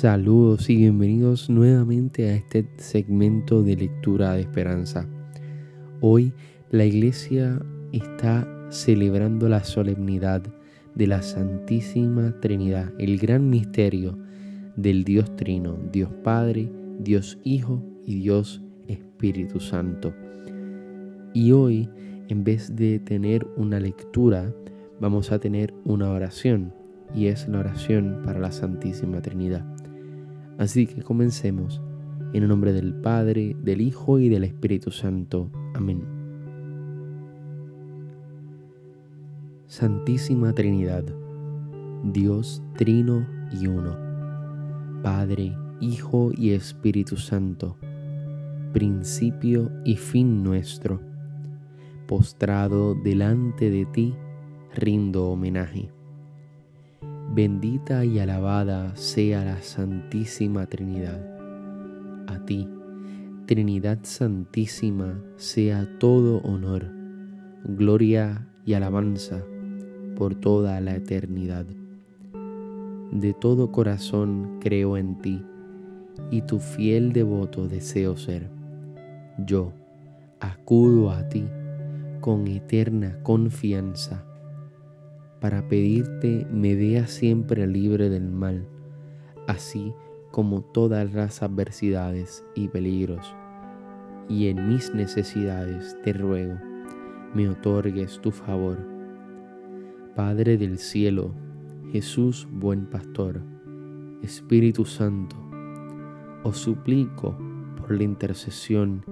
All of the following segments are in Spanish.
Saludos y bienvenidos nuevamente a este segmento de lectura de esperanza. Hoy la iglesia está celebrando la solemnidad de la Santísima Trinidad, el gran misterio del Dios Trino, Dios Padre, Dios Hijo y Dios Espíritu Santo. Y hoy, en vez de tener una lectura, vamos a tener una oración y es la oración para la Santísima Trinidad. Así que comencemos en el nombre del Padre, del Hijo y del Espíritu Santo. Amén. Santísima Trinidad, Dios Trino y Uno, Padre, Hijo y Espíritu Santo, principio y fin nuestro, postrado delante de ti, rindo homenaje Bendita y alabada sea la Santísima Trinidad. A ti, Trinidad Santísima, sea todo honor, gloria y alabanza por toda la eternidad. De todo corazón creo en ti y tu fiel devoto deseo ser. Yo acudo a ti con eterna confianza para pedirte me vea siempre libre del mal, así como todas las adversidades y peligros. Y en mis necesidades te ruego, me otorgues tu favor. Padre del cielo, Jesús buen pastor, Espíritu Santo, os suplico por la intercesión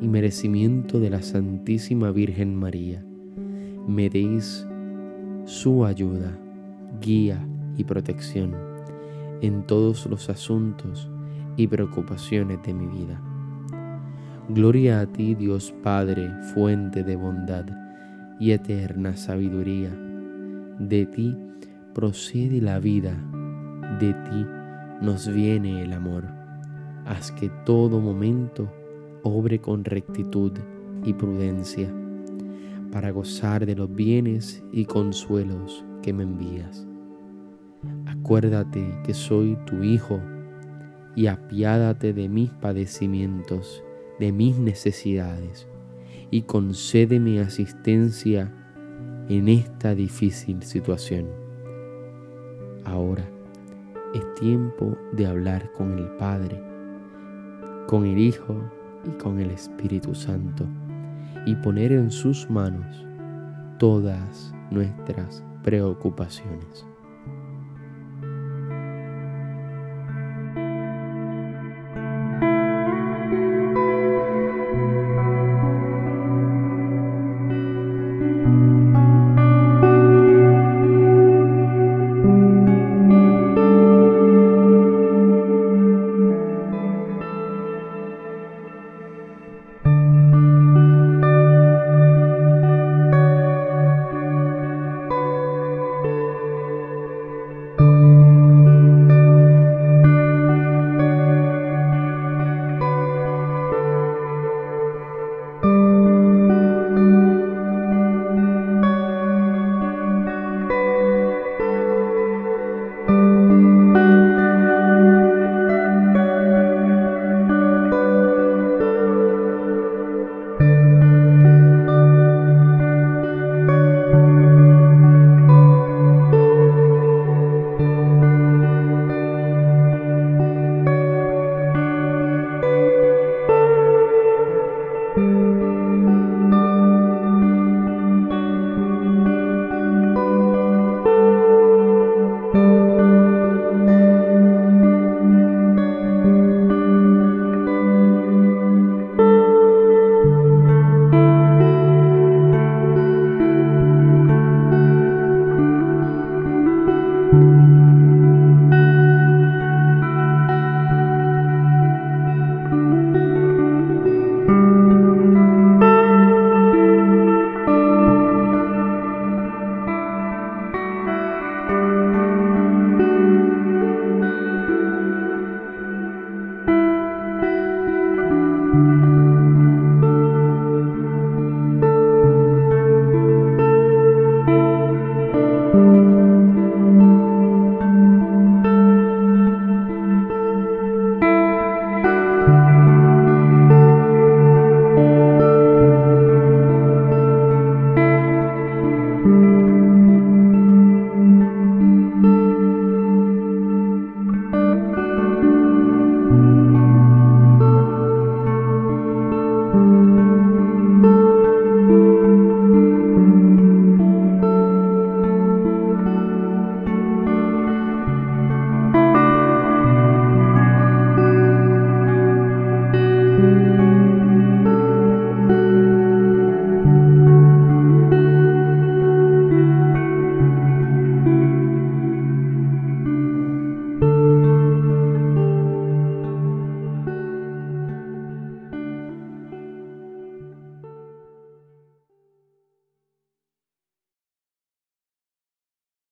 y merecimiento de la Santísima Virgen María, me deis su ayuda, guía y protección en todos los asuntos y preocupaciones de mi vida. Gloria a ti, Dios Padre, fuente de bondad y eterna sabiduría. De ti procede la vida, de ti nos viene el amor. Haz que todo momento obre con rectitud y prudencia para gozar de los bienes y consuelos que me envías. Acuérdate que soy tu Hijo y apiádate de mis padecimientos, de mis necesidades, y concédeme asistencia en esta difícil situación. Ahora es tiempo de hablar con el Padre, con el Hijo y con el Espíritu Santo y poner en sus manos todas nuestras preocupaciones.